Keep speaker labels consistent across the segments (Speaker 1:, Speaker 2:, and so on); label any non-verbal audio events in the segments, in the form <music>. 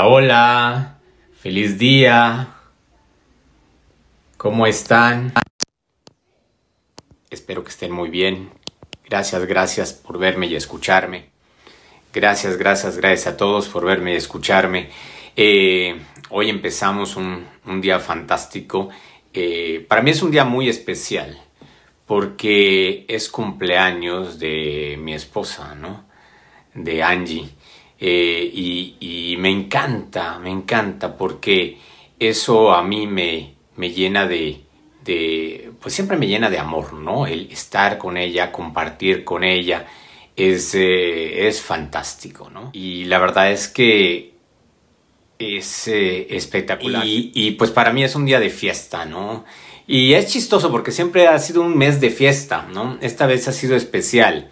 Speaker 1: Hola, feliz día. ¿Cómo están? Espero que estén muy bien. Gracias, gracias por verme y escucharme. Gracias, gracias, gracias a todos por verme y escucharme. Eh, hoy empezamos un, día fantástico. Eh, para mí es un día muy especial porque es cumpleaños de mi esposa, ¿no? De Angie. Eh, y, me encanta, me encanta porque eso a mí me, me llena de, de, pues siempre me llena de amor, ¿no? El estar con ella, compartir con ella, es, eh, es fantástico, ¿no? Y la verdad es que es eh, espectacular. Y, y, pues para mí es un día de fiesta, ¿no? Y es chistoso porque siempre ha sido un mes de fiesta, ¿no? Esta vez ha sido especial.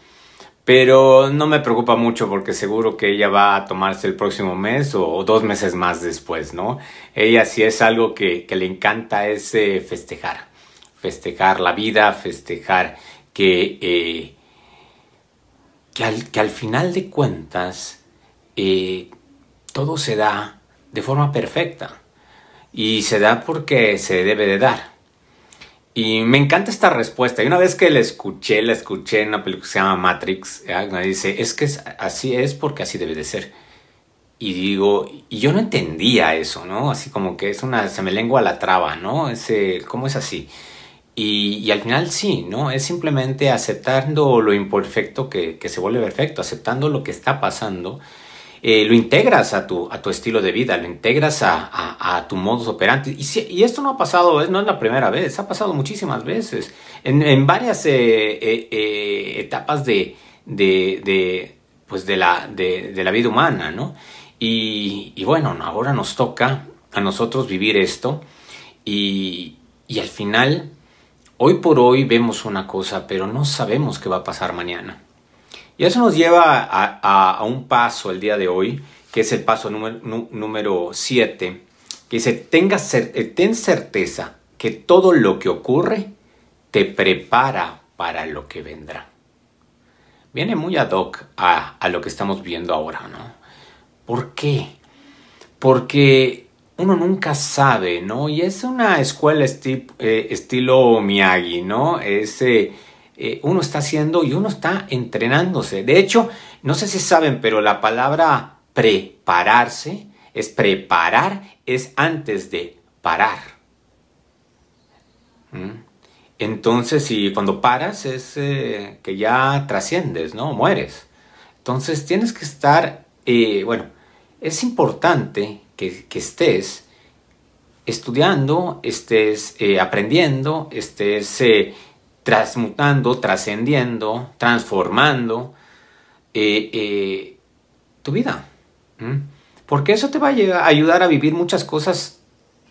Speaker 1: Pero no me preocupa mucho porque seguro que ella va a tomarse el próximo mes o, dos meses más después, ¿no? Ella sí es algo que, le encanta es festejar. Festejar la vida, festejar que, eh, que, al, final de cuentas eh, todo se da de forma perfecta. Y se da porque se debe de dar. Y me encanta esta respuesta. Y una vez que la escuché, la escuché en una película que se llama Matrix, me dice, es que así es porque así debe de ser. Y digo, y yo no entendía eso, ¿no? Así como que es una, se me lengua la traba, ¿no? Ese, ¿Cómo es así? Y, al final sí, ¿no? Es simplemente aceptando lo imperfecto que se vuelve perfecto, aceptando lo que está pasando eh, lo integras a tu, a tu estilo de vida, lo integras a, tu modus operandi. Y, y, esto no ha pasado, no es la primera vez, ha pasado muchísimas veces, en, varias eh, eh, etapas de, de, pues de, la, de, la vida humana, ¿no? Y, y, bueno, ahora nos toca a nosotros vivir esto y, y al final, hoy por hoy vemos una cosa, pero no sabemos qué va a pasar mañana. Y eso nos lleva a, un paso el día de hoy, que es el paso número 7, que dice, Tenga eh, ten certeza que todo lo que ocurre te prepara para lo que vendrá. Viene muy ad hoc a, lo que estamos viendo ahora, ¿no? ¿Por qué? Porque uno nunca sabe, ¿no? Y es una escuela eh, estilo Miyagi, ¿no? Es eh, uno está haciendo y uno está entrenándose. De hecho, no sé si saben, pero la palabra prepararse es preparar, es antes de parar. ¿Mm? Entonces, si cuando paras es eh, que ya trasciendes, ¿no? Mueres. Entonces tienes que estar, eh, bueno, es importante que, que estés estudiando, estés aprendiendo, estés transmutando, trascendiendo, transformando eh, eh, tu vida. Porque eso te va a ayudar a vivir muchas cosas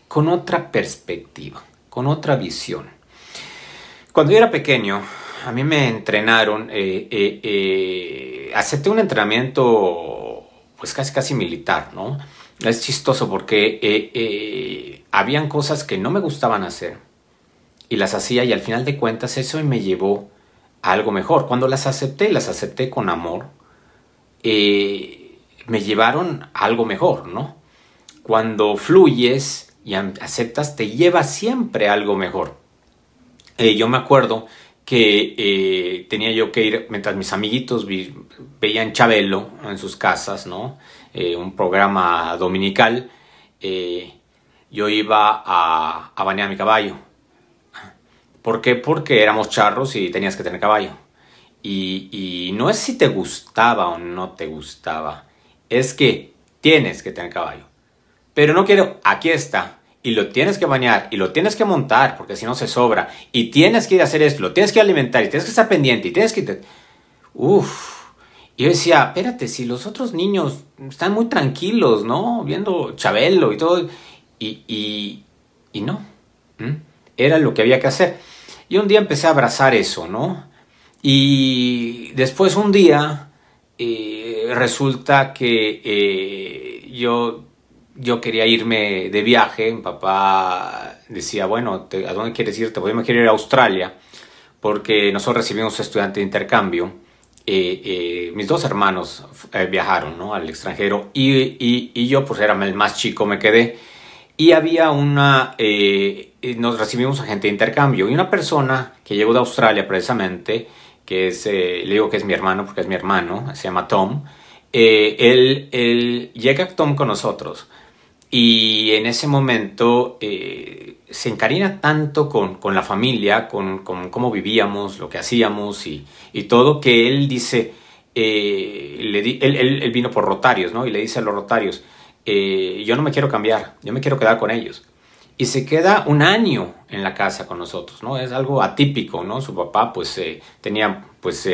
Speaker 1: con otra perspectiva, con otra visión. Cuando yo era pequeño, a mí me entrenaron, eh, acepté un entrenamiento pues casi casi militar, ¿no? Es chistoso porque habían cosas que no me gustaban hacer y las hacía y al final de cuentas eso me llevó a algo mejor. Cuando las acepté, las acepté con amor, eh, me llevaron a algo mejor, ¿no? Cuando fluyes y aceptas, te lleva siempre a algo mejor. Eh, yo me acuerdo que eh, tenía yo que ir, mientras mis amiguitos veían Chabelo en sus casas, ¿no? un programa dominical, yo iba a, a mi caballo ¿Por qué? Porque éramos charros y tenías que tener caballo. Y, no es si te gustaba o no te gustaba, es que tienes que tener caballo. Pero no quiero, aquí está, y lo tienes que bañar, y lo tienes que montar, porque si no se sobra, y tienes que ir a hacer esto, lo tienes que alimentar, y tienes que estar pendiente, y tienes que... Uf. Y yo decía, espérate, si los otros niños están muy tranquilos, ¿no? Viendo Chabelo y todo, y, y, no. Era lo que había que hacer. Y un día empecé a abrazar eso, ¿no? Y después un día eh, resulta que eh, yo, yo quería irme de viaje. Mi papá decía, bueno, ¿a dónde quieres irte? Pues yo me quiero ir a Australia porque nosotros recibimos estudiante de intercambio mis dos hermanos viajaron ¿no? al extranjero y, y, y, yo pues era el más chico, me quedé. Y había una, nos recibimos a gente de intercambio y una persona que llegó de Australia precisamente, que es, le digo que es mi hermano porque es mi hermano, se llama Tom, él, él llega Tom con nosotros y en ese momento eh, se encarina tanto con, con la familia, con, con, cómo vivíamos, lo que hacíamos y, y todo, que él dice, eh, le di, él, él, vino por rotarios, ¿no? Y le dice a los rotarios, eh, yo no me quiero cambiar, yo me quiero quedar con ellos. Y se queda un año en la casa con nosotros, ¿no? Es algo atípico, ¿no? Su papá, pues, tenía, pues,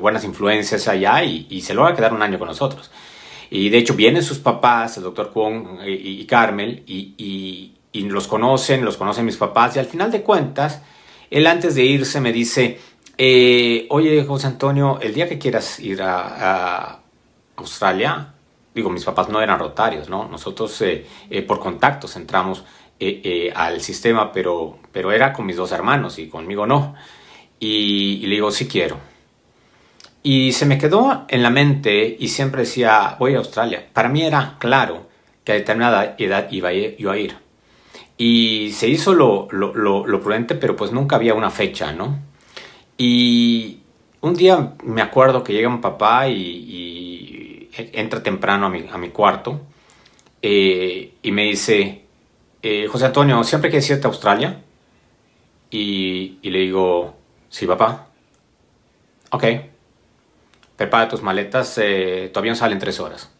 Speaker 1: buenas influencias allá y, y se lo va a quedar un año con nosotros. Y de hecho vienen sus papás, el doctor Kwon y, Carmel, y, los conocen, los conocen mis papás, y al final de cuentas, él antes de irse me dice, eh, oye José Antonio, el día que quieras ir a, Australia, digo, mis papás no eran rotarios, ¿no? Nosotros eh, eh, por contactos entramos al sistema, pero, pero era con mis dos hermanos y conmigo no. Y, y le digo, sí quiero. Y se me quedó en la mente y siempre decía, voy a Australia. Para mí era claro que a determinada edad iba yo a ir. Y se hizo lo, lo, prudente, pero pues nunca había una fecha, ¿no? Y un día me acuerdo que llega mi papá y, entra temprano a mi, a mi cuarto eh, y me dice, eh, José Antonio, ¿siempre quieres irte a Australia? Y, le digo, sí, papá. Ok prepara tus maletas, eh, todavía no salen tres horas.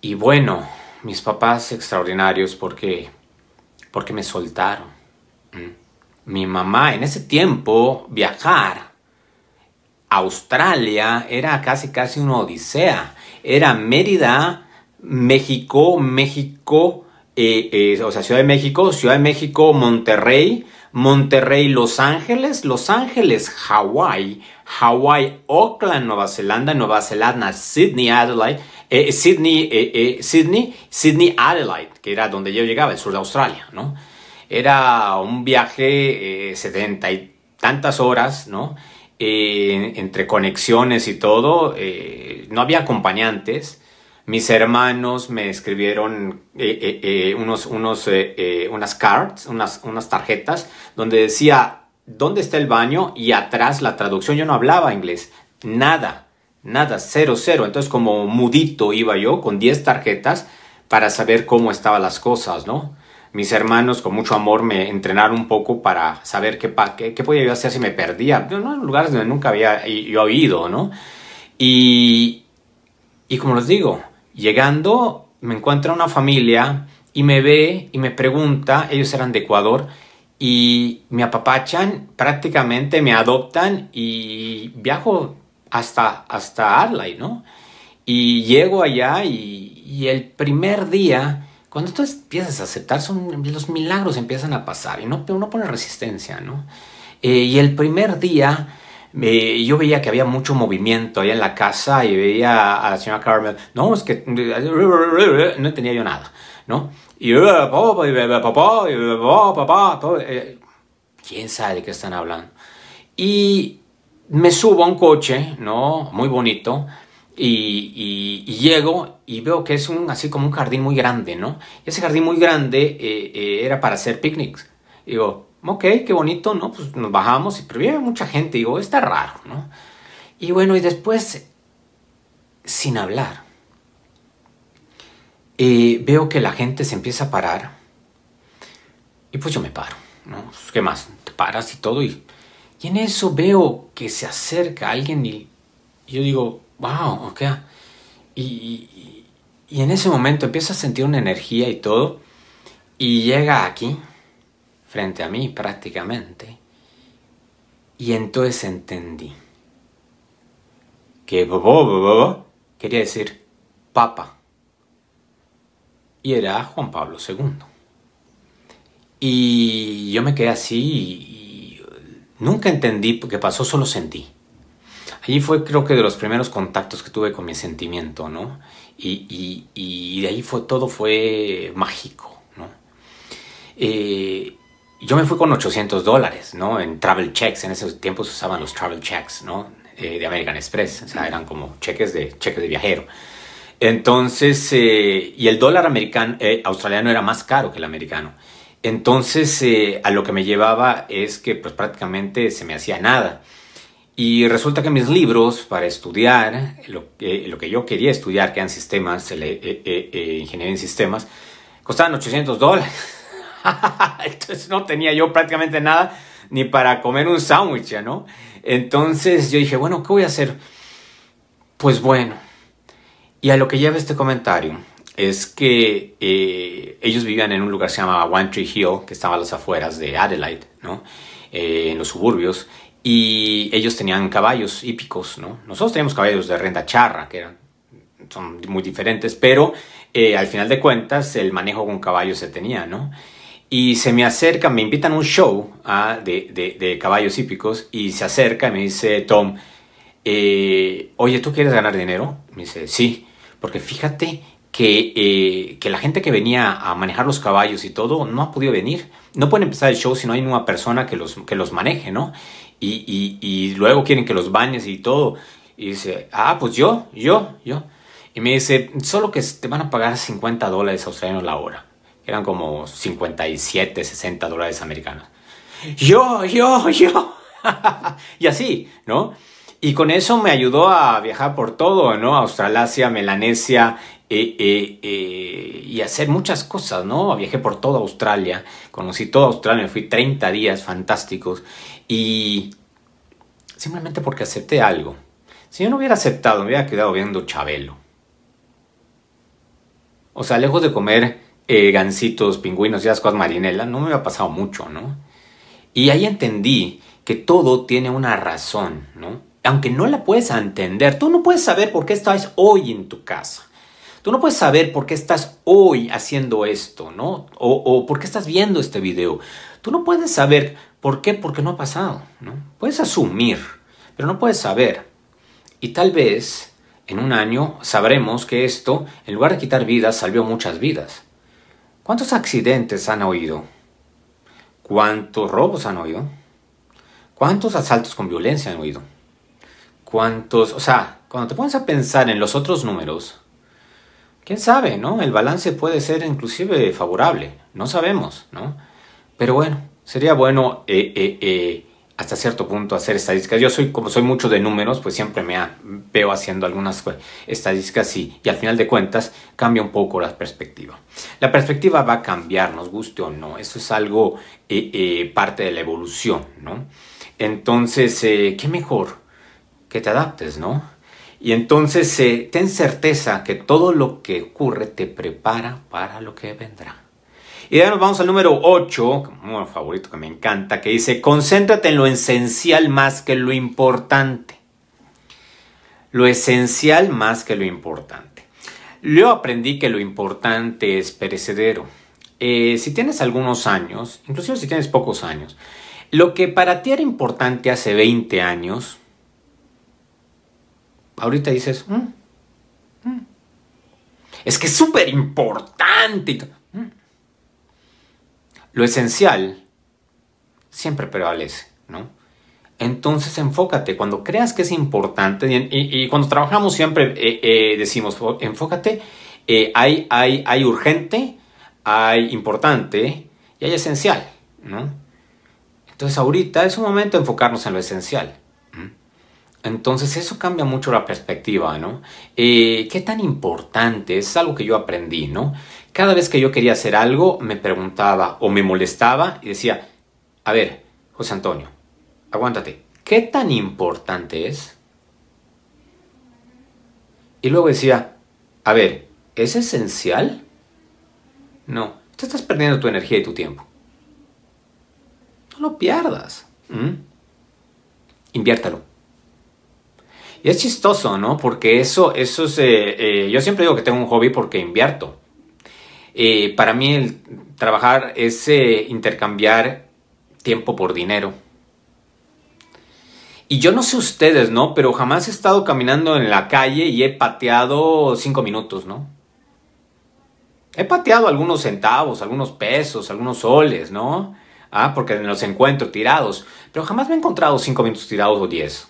Speaker 1: Y bueno, mis papás extraordinarios porque, porque me soltaron. Mi mamá, en ese tiempo, viajar Australia era casi casi una odisea. Era Mérida, México, México, eh, eh, o sea, Ciudad de México, Ciudad de México, Monterrey, Monterrey, Los Ángeles, Los Ángeles, Hawái, Hawái, Auckland, Nueva Zelanda, Nueva Zelanda, Sydney, Adelaide, eh, Sydney, eh, eh, Sydney, Sydney, Adelaide, que era donde yo llegaba, el sur de Australia, ¿no? Era un viaje setenta y tantas horas, ¿no? Entre conexiones y todo, no había acompañantes, mis hermanos me escribieron eh, eh, eh, unos, unos, unas cards, unas, unas tarjetas, donde decía, ¿dónde está el baño? Y atrás la traducción, yo no hablaba inglés, nada, nada, cero, cero. Entonces como mudito iba yo con 10 tarjetas para saber cómo estaban las cosas, ¿no? Mis hermanos con mucho amor me entrenaron un poco para saber qué, qué, qué podía yo hacer si me perdía. ¿no? Lugares donde nunca había yo oído, ¿no? Y, y como les digo, Llegando, me encuentra una familia y me ve y me pregunta, ellos eran de Ecuador, y me apapachan, prácticamente me adoptan y viajo hasta, hasta Adelaide, ¿no? Y llego allá y, el primer día, cuando tú empiezas a aceptar, son, los milagros empiezan a pasar y no, uno pone resistencia, ¿no? Eh, y el primer día yo veía que había mucho movimiento ahí en la casa y veía a la señora Carmel, no, es que no entendía yo nada, ¿no? Y quién sabe de qué están hablando. Y me subo a un coche, ¿no? Muy bonito. Y, y, llego y veo que es un, así como un jardín muy grande, ¿no? Y ese jardín muy grande eh, eh, era para hacer picnics. Digo, ok, qué bonito, ¿no? Pues nos bajamos, y, pero mucha gente, digo, está raro, ¿no? Y bueno, y después, sin hablar, eh, veo que la gente se empieza a parar, y pues yo me paro, ¿no? Pues, ¿Qué más? Te paras y todo, y, y en eso veo que se acerca alguien y, yo digo, wow, ok. Y, y, y en ese momento empiezo a sentir una energía y todo, y llega aquí, frente a mí prácticamente. Y entonces entendí que quería decir papa. Y era Juan Pablo II. Y yo me quedé así y, nunca entendí qué pasó, solo sentí. Allí fue creo que de los primeros contactos que tuve con mi sentimiento, ¿no? Y, y, de ahí fue todo fue mágico, ¿no? Eh, yo me fui con 800 dólares, ¿no? En travel checks, en esos tiempos usaban los travel checks, ¿no? Eh, de American Express, o sea, eran como cheques de, cheques de viajero. Entonces, eh, y el dólar americano, australiano era más caro que el americano. Entonces, a lo que me llevaba es que pues prácticamente se me hacía nada. Y resulta que mis libros para estudiar, lo, que yo quería estudiar, que eran sistemas, ingeniería en sistemas, costaban 800 dólares. <laughs> Entonces no tenía yo prácticamente nada ni para comer un sándwich, ¿no? Entonces yo dije, bueno, ¿qué voy a hacer? Pues bueno, y a lo que lleva este comentario es que eh, ellos vivían en un lugar que se llamaba One Tree Hill, que estaba a las afueras de Adelaide, ¿no? Eh, en los suburbios, y ellos tenían caballos hípicos, ¿no? Nosotros teníamos caballos de renta charra, que eran, son muy diferentes, pero eh, al final de cuentas el manejo con caballos se tenía, ¿no? Y se me acerca, me invitan a un show ah, de, caballos hípicos y se acerca y me dice Tom, eh, oye, ¿tú quieres ganar dinero? Me dice, sí, porque fíjate que, eh, que, la gente que venía a manejar los caballos y todo no ha podido venir. No pueden empezar el show si no hay una persona que los, que los maneje, ¿no? Y, luego quieren que los bañes y todo. Y dice, ah, pues yo, yo, yo. Y me dice, solo que te van a pagar 50 dólares australianos la hora eran como 57, 60 dólares americanos. Yo, yo, yo. <laughs> y así, ¿no? Y con eso me ayudó a viajar por todo, ¿no? Australasia, Melanesia, eh, eh, eh, y hacer muchas cosas, ¿no? Viajé por toda Australia, conocí toda Australia, me fui 30 días fantásticos y simplemente porque acepté algo. Si yo no hubiera aceptado, me hubiera quedado viendo Chabelo. O sea, lejos de comer eh, gancitos, pingüinos y ascuas marinela, no me había pasado mucho, ¿no? Y ahí entendí que todo tiene una razón, ¿no? Aunque no la puedes entender, tú no puedes saber por qué estás hoy en tu casa. Tú no puedes saber por qué estás hoy haciendo esto, ¿no? O, o por qué estás viendo este video. Tú no puedes saber por qué, porque no ha pasado, ¿no? Puedes asumir, pero no puedes saber. Y tal vez en un año sabremos que esto, en lugar de quitar vidas, salvó muchas vidas. ¿Cuántos accidentes han oído? ¿Cuántos robos han oído? ¿Cuántos asaltos con violencia han oído? ¿Cuántos? O sea, cuando te pones a pensar en los otros números, quién sabe, ¿no? El balance puede ser inclusive favorable, no sabemos, ¿no? Pero bueno, sería bueno eh, eh, eh, hasta cierto punto hacer estadísticas. Yo soy, como soy mucho de números, pues siempre me veo haciendo algunas pues, estadísticas y, y, al final de cuentas cambia un poco la perspectiva. La perspectiva va a cambiar, nos guste o no. Eso es algo parte de la evolución, ¿no? Entonces, ¿qué mejor que te adaptes, ¿no? Y entonces ten certeza que todo lo que ocurre te prepara para lo que vendrá. Y ya nos vamos al número 8, un favorito que me encanta, que dice, concéntrate en lo esencial más que lo importante. Lo esencial más que lo importante. Yo aprendí que lo importante es perecedero. Eh, si tienes algunos años, inclusive si tienes pocos años, lo que para ti era importante hace 20 años, ahorita dices, mm, mm, es que es súper importante. Lo esencial siempre prevalece, ¿no? Entonces enfócate, cuando creas que es importante, y, cuando trabajamos siempre eh, eh, decimos, enfócate, eh, hay, hay, hay urgente, hay importante y hay esencial, ¿no? Entonces ahorita es un momento de enfocarnos en lo esencial. Entonces eso cambia mucho la perspectiva, ¿no? ¿Qué tan importante? Es algo que yo aprendí, ¿no? Cada vez que yo quería hacer algo, me preguntaba o me molestaba y decía, a ver, José Antonio, aguántate, ¿qué tan importante es? Y luego decía, a ver, ¿es esencial? No, te estás perdiendo tu energía y tu tiempo. No lo pierdas. Inviértalo. Y es chistoso, ¿no? Porque eso, eso es... Eh, eh, yo siempre digo que tengo un hobby porque invierto. Eh, para mí el trabajar es eh, intercambiar tiempo por dinero. Y yo no sé ustedes, ¿no? Pero jamás he estado caminando en la calle y he pateado cinco minutos, ¿no? He pateado algunos centavos, algunos pesos, algunos soles, ¿no? ¿ah? porque los encuentro tirados, pero jamás me he encontrado cinco minutos tirados o diez.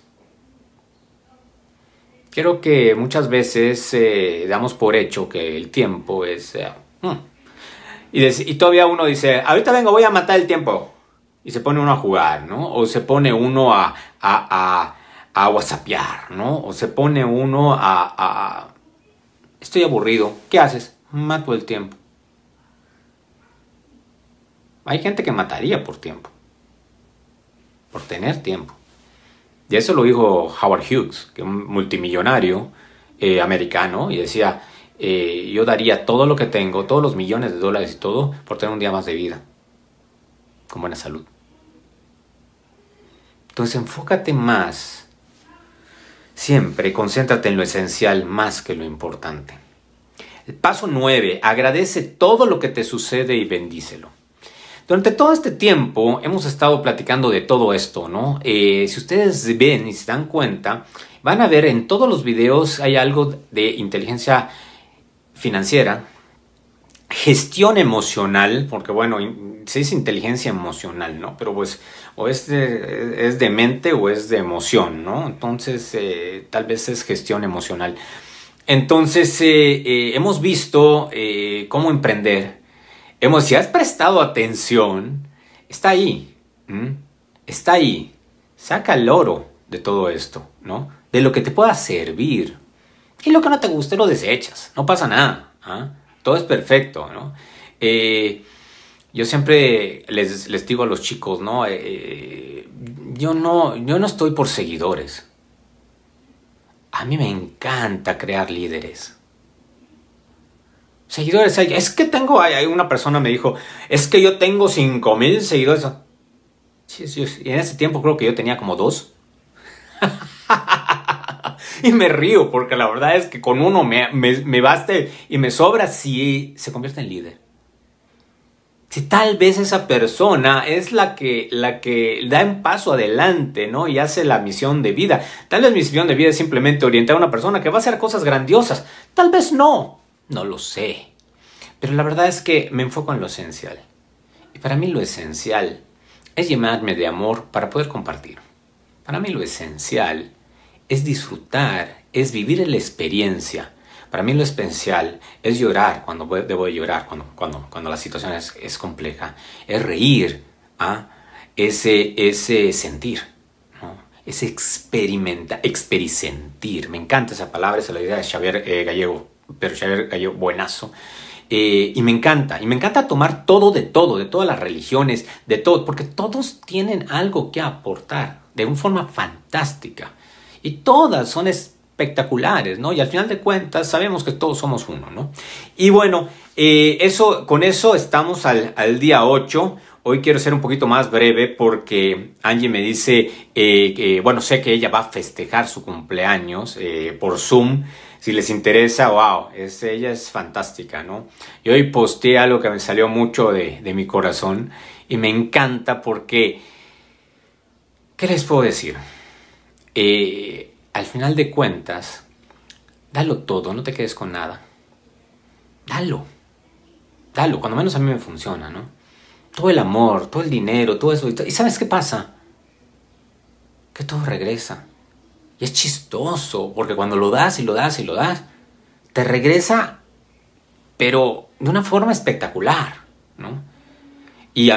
Speaker 1: Creo que muchas veces eh, damos por hecho que el tiempo es... hmm. y, todavía uno dice, ahorita vengo, voy a matar el tiempo. Y se pone uno a jugar, ¿no? O se pone uno a, a, a, a whatsappear, ¿no? O se pone uno a, a... Estoy aburrido. ¿Qué haces? Mato el tiempo. Hay gente que mataría por tiempo. Por tener tiempo. Y eso lo dijo Howard Hughes, que es un multimillonario eh, americano, y decía, eh, yo daría todo lo que tengo, todos los millones de dólares y todo, por tener un día más de vida, con buena salud. Entonces enfócate más, siempre concéntrate en lo esencial más que lo importante. El paso 9, agradece todo lo que te sucede y bendícelo. Durante todo este tiempo hemos estado platicando de todo esto, ¿no? Eh, si ustedes ven y se dan cuenta, van a ver en todos los videos hay algo de inteligencia financiera, gestión emocional, porque bueno, se dice inteligencia emocional, ¿no? Pero pues o es de, mente o es de emoción, ¿no? Entonces eh, tal vez es gestión emocional. Entonces eh, hemos visto cómo emprender Hemos, si has prestado atención, está ahí. Está ahí. Saca el oro de todo esto, ¿no? De lo que te pueda servir. Y lo que no te guste lo desechas. No pasa nada. ¿ah? Todo es perfecto, ¿no? Eh, yo siempre les, digo a los chicos, ¿no? Eh, yo ¿no? Yo no estoy por seguidores. A mí me encanta crear líderes seguidores. Es que tengo, hay, una persona me dijo, es que yo tengo 5 mil seguidores. Y en ese tiempo creo que yo tenía como dos. <laughs> <laughs> y me río porque la verdad es que con uno me, me, baste y me sobra si se convierte en líder. Si tal vez esa persona es la que, la que da un paso adelante, ¿no? Y hace la misión de vida. Tal vez mi misión de vida es simplemente orientar a una persona que va a hacer cosas grandiosas. Tal vez no. No lo sé. Pero la verdad es que me enfoco en lo esencial. Y para mí lo esencial es llenarme de amor para poder compartir. Para mí lo esencial es disfrutar, es vivir la experiencia. Para mí lo esencial es llorar cuando debo llorar, cuando, cuando, cuando la situación es, compleja. Es reír, ¿ah? ese, ese sentir, ¿no? ese experimenta, experisentir. Me encanta esa palabra, esa es la idea de Xavier eh, Gallego pero Xavier Gallo, buenazo. Eh, y me encanta, y me encanta tomar todo de todo, de todas las religiones, de todo, porque todos tienen algo que aportar de una forma fantástica. Y todas son espectaculares, ¿no? Y al final de cuentas sabemos que todos somos uno, ¿no? Y bueno, eh, eso, con eso estamos al, al, día 8. Hoy quiero ser un poquito más breve porque Angie me dice eh, que, bueno, sé que ella va a festejar su cumpleaños por Zoom si les interesa, wow, ella es fantástica, ¿no? Y hoy posteé algo que me salió mucho de, mi corazón y me encanta porque, ¿qué les puedo decir? Eh, al final de cuentas, dalo todo, no te quedes con nada. Dalo, dalo, cuando menos a mí me funciona, ¿no? Todo el amor, todo el dinero, todo eso. ¿Y sabes qué pasa? Que todo regresa. Y es chistoso, porque cuando lo das y lo das y lo das, te regresa, pero de una forma espectacular, ¿no? Y,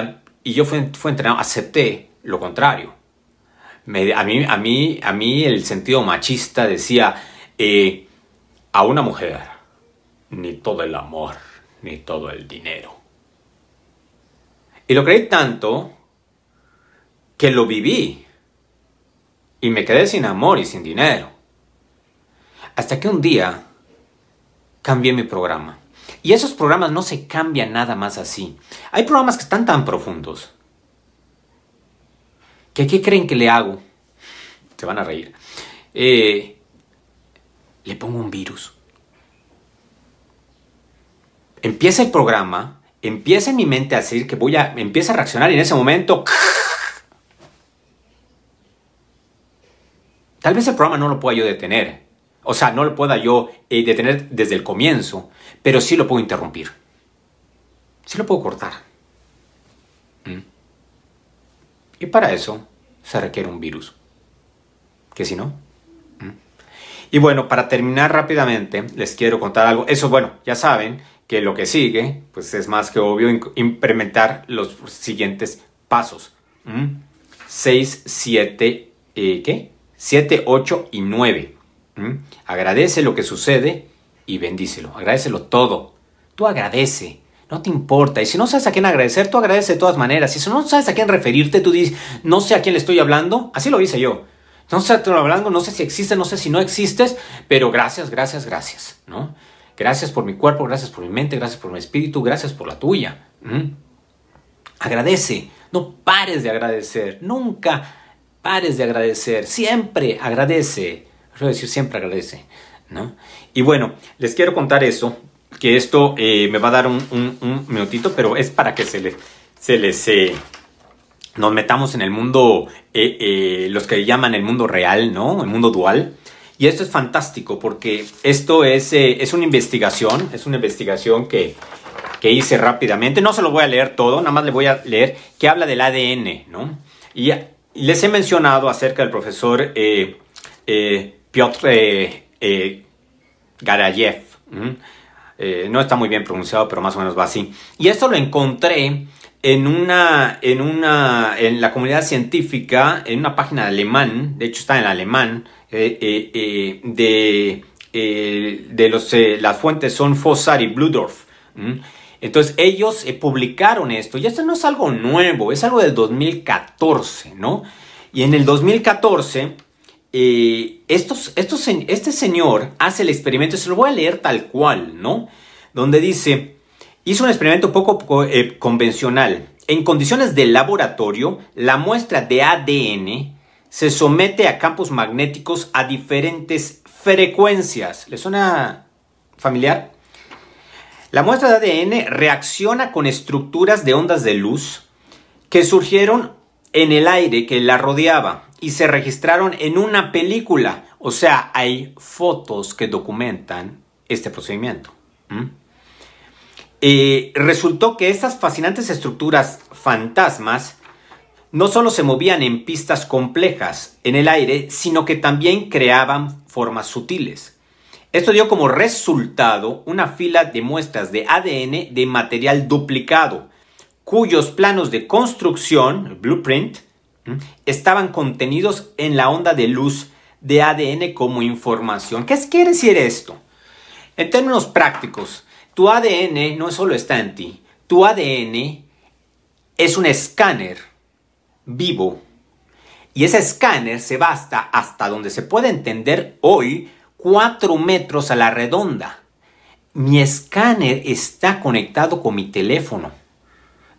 Speaker 1: y yo fui, fui, entrenado, acepté lo contrario. Me, a, mí, a, mí, a mí el sentido machista decía, eh, a una mujer, ni todo el amor, ni todo el dinero. Y lo creí tanto que lo viví y me quedé sin amor y sin dinero. Hasta que un día cambié mi programa. Y esos programas no se cambian nada más así. Hay programas que están tan profundos. ¿Que qué creen que le hago? Se van a reír. Eh, le pongo un virus. Empieza el programa, empieza en mi mente a decir que voy a, empieza a reaccionar y en ese momento <laughs> Tal vez el programa no lo pueda yo detener. O sea, no lo pueda yo eh, detener desde el comienzo, pero sí lo puedo interrumpir. Sí lo puedo cortar. ¿Mm? Y para eso se requiere un virus. Que si no. Y bueno, para terminar rápidamente, les quiero contar algo. Eso, bueno, ya saben que lo que sigue, pues es más que obvio implementar los siguientes pasos. 6, 7, eh, ¿qué? 7, 8 y 9. Agradece lo que sucede y bendícelo. Agradecelo todo. Tú agradece. No te importa. Y si no sabes a quién agradecer, tú agradece de todas maneras. Y si no sabes a quién referirte, tú dices, no sé a quién le estoy hablando. Así lo hice yo. No sé a quién hablando, no sé si existes, no sé si no existes, pero gracias, gracias, gracias, ¿no? Gracias por mi cuerpo, gracias por mi mente, gracias por mi espíritu, gracias por la tuya. Agradece, no pares de agradecer, nunca pares de agradecer, siempre agradece. Quiero decir, siempre agradece, ¿no? Y bueno, les quiero contar eso que esto eh, me va a dar un, minutito, pero es para que se les, se les eh, nos metamos en el mundo, eh, los que llaman el mundo real, ¿no? El mundo dual. Y esto es fantástico porque esto es, es una investigación, es una investigación que, que hice rápidamente. No se lo voy a leer todo, nada más le voy a leer que habla del ADN, ¿no? Y, les he mencionado acerca del profesor Piotr Garayev. Eh, no está muy bien pronunciado, pero más o menos va así. Y esto lo encontré en una, en una, en la comunidad científica, en una página de alemán, de hecho está en alemán, eh, eh, de, de los, las fuentes son Fossar y Bludorf. Entonces ellos publicaron esto, y esto no es algo nuevo, es algo del 2014, ¿no? Y en el 2014 eh, este señor hace el experimento, se lo voy a leer tal cual, ¿no? Donde dice, hizo un experimento poco eh, convencional. En condiciones de laboratorio, la muestra de ADN se somete a campos magnéticos a diferentes frecuencias. ¿Le suena familiar? La muestra de ADN reacciona con estructuras de ondas de luz que surgieron en el aire que la rodeaba y se registraron en una película. O sea, hay fotos que documentan este procedimiento. Eh, resultó que estas fascinantes estructuras fantasmas no solo se movían en pistas complejas en el aire, sino que también creaban formas sutiles. Esto dio como resultado una fila de muestras de ADN de material duplicado, cuyos planos de construcción, blueprint, estaban contenidos en la onda de luz de ADN como información. ¿Qué quiere decir esto? En términos prácticos, tu ADN no solo está en ti, tu ADN es un escáner vivo y ese escáner se va hasta, hasta donde se puede entender hoy 4 metros a la redonda. Mi escáner está conectado con mi teléfono,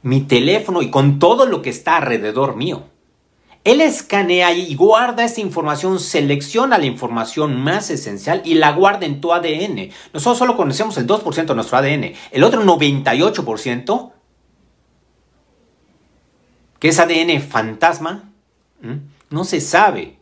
Speaker 1: mi teléfono y con todo lo que está alrededor mío. Él escanea y guarda esa información, selecciona la información más esencial y la guarda en tu ADN. Nosotros solo conocemos el 2% de nuestro ADN. El otro 98%, que es ADN fantasma, no se sabe.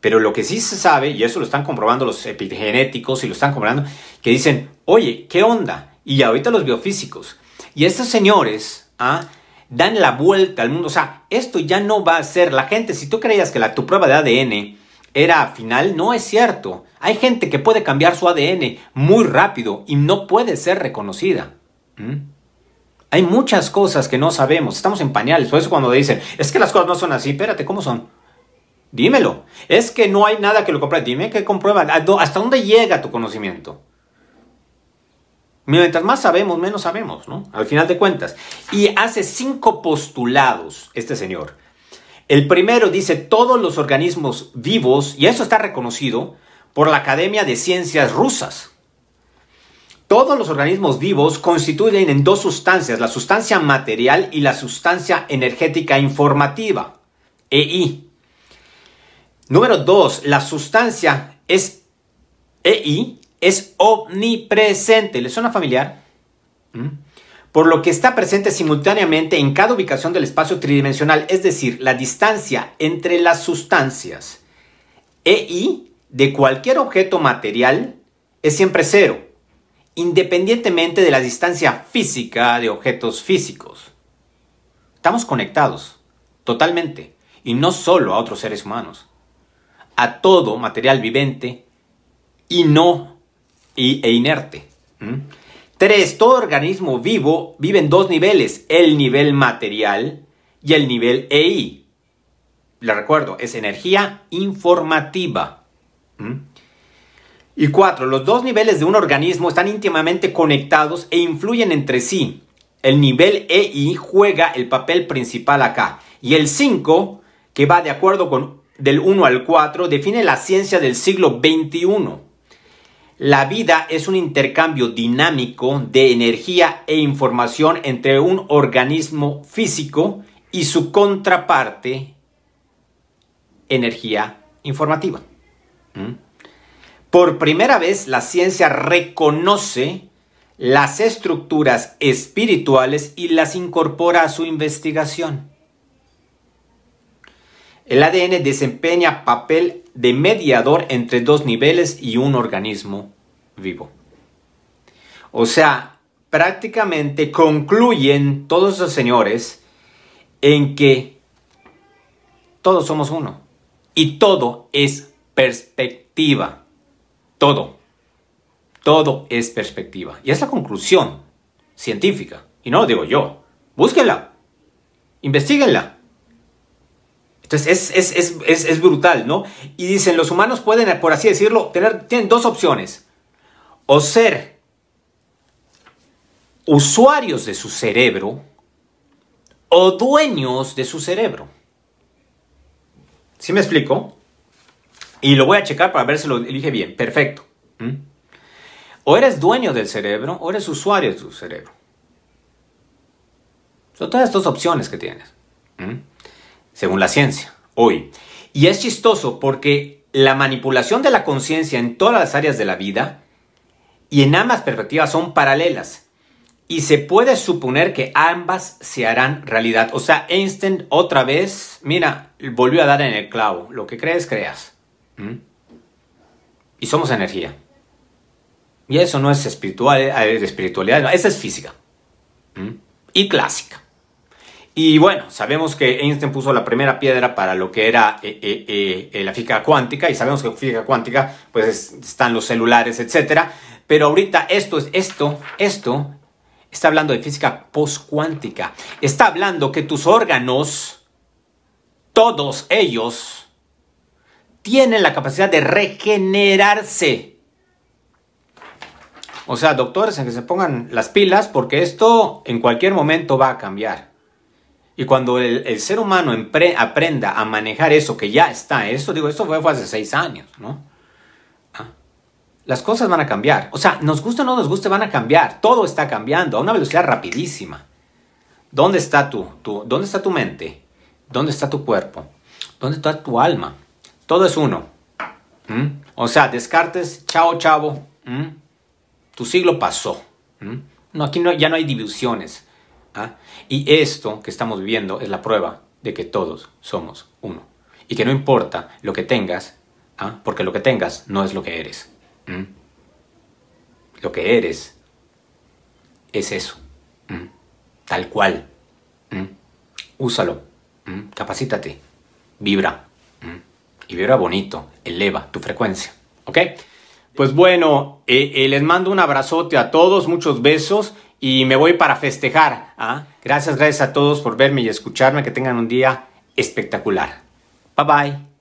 Speaker 1: Pero lo que sí se sabe, y eso lo están comprobando los epigenéticos y lo están comprobando, que dicen, oye, ¿qué onda? Y ahorita los biofísicos. Y estos señores, ¿ah? Dan la vuelta al mundo. O sea, esto ya no va a ser la gente. Si tú creías que la, tu prueba de ADN era final, no es cierto. Hay gente que puede cambiar su ADN muy rápido y no puede ser reconocida. ¿Mm? Hay muchas cosas que no sabemos. Estamos en pañales. Por eso cuando dicen, es que las cosas no son así, espérate, ¿cómo son? Dímelo. Es que no hay nada que lo compruebe. Dime que comprueba. ¿Hasta dónde llega tu conocimiento? Mientras más sabemos, menos sabemos, ¿no? Al final de cuentas. Y hace cinco postulados este señor. El primero dice todos los organismos vivos, y eso está reconocido por la Academia de Ciencias Rusas. Todos los organismos vivos constituyen en dos sustancias, la sustancia material y la sustancia energética informativa, EI. Número dos, la sustancia es EI es omnipresente. ¿Le suena familiar? ¿Mm? Por lo que está presente simultáneamente en cada ubicación del espacio tridimensional, es decir, la distancia entre las sustancias EI de cualquier objeto material es siempre cero, independientemente de la distancia física de objetos físicos. Estamos conectados. totalmente. Y no solo a otros seres humanos, a todo material vivente y no e inerte. Tres, todo organismo vivo vive en dos niveles, el nivel material y el nivel EI. Le recuerdo, es energía informativa. Y cuatro, los dos niveles de un organismo están íntimamente conectados e influyen entre sí. El nivel EI juega el papel principal acá. Y el 5, que va de acuerdo con del 1 al 4, define la ciencia del siglo XXI. La vida es un intercambio dinámico de energía e información entre un organismo físico y su contraparte, energía informativa. ¿Mm? Por primera vez la ciencia reconoce las estructuras espirituales y las incorpora a su investigación. El ADN desempeña papel de mediador entre dos niveles y un organismo vivo. O sea, prácticamente concluyen todos esos señores en que todos somos uno y todo es perspectiva. Todo. Todo es perspectiva. Y es la conclusión científica. Y no lo digo yo. Búsquenla. Investíguenla. Entonces es, brutal, ¿no? Y dicen, los humanos pueden, por así decirlo, tener, tienen dos opciones. O ser usuarios de su cerebro o dueños de su cerebro. ¿Sí me explico? Y lo voy a checar para ver si lo dije bien. Perfecto. ¿Mm? O eres dueño del cerebro o eres usuario de tu cerebro. Son todas estas opciones que tienes. ¿Mm? Según la ciencia, hoy. Y es chistoso porque la manipulación de la conciencia en todas las áreas de la vida y en ambas perspectivas son paralelas. Y se puede suponer que ambas se harán realidad. O sea, Einstein otra vez, mira, volvió a dar en el clavo. Lo que crees, creas. ¿Mm? Y somos energía. Y eso no es espiritual, eh, es espiritualidad, eso es física. ¿Mm? Y clásica. Y bueno, sabemos que Einstein puso la primera piedra para lo que era eh, eh, eh, la física cuántica y sabemos que física cuántica pues están los celulares, etc. Pero ahorita esto es esto, esto está hablando de física postcuántica. Está hablando que tus órganos, todos ellos, tienen la capacidad de regenerarse. O sea, doctores, en que se pongan las pilas porque esto en cualquier momento va a cambiar. Y cuando el, ser humano aprenda a manejar eso que ya está, eso digo, esto fue, hace seis años, ¿no? Ah, las cosas van a cambiar. O sea, nos guste o no nos guste, van a cambiar. Todo está cambiando a una velocidad rapidísima. ¿Dónde está tu, dónde está tu mente? ¿Dónde está tu cuerpo? ¿Dónde está tu alma? Todo es uno. O sea, descartes, chao, chavo. Tu siglo pasó. No, aquí no, ya no hay divisiones. ¿Ah? Y esto que estamos viviendo es la prueba de que todos somos uno. Y que no importa lo que tengas, ¿ah? porque lo que tengas no es lo que eres. Lo que eres es eso. Tal cual. Úsalo. Capacítate. Vibra. Y vibra bonito. Eleva tu frecuencia. ¿Ok? Pues bueno, eh, eh, les mando un abrazote a todos, muchos besos y me voy para festejar. ¿ah? Gracias, gracias a todos por verme y escucharme. Que tengan un día espectacular. Bye bye.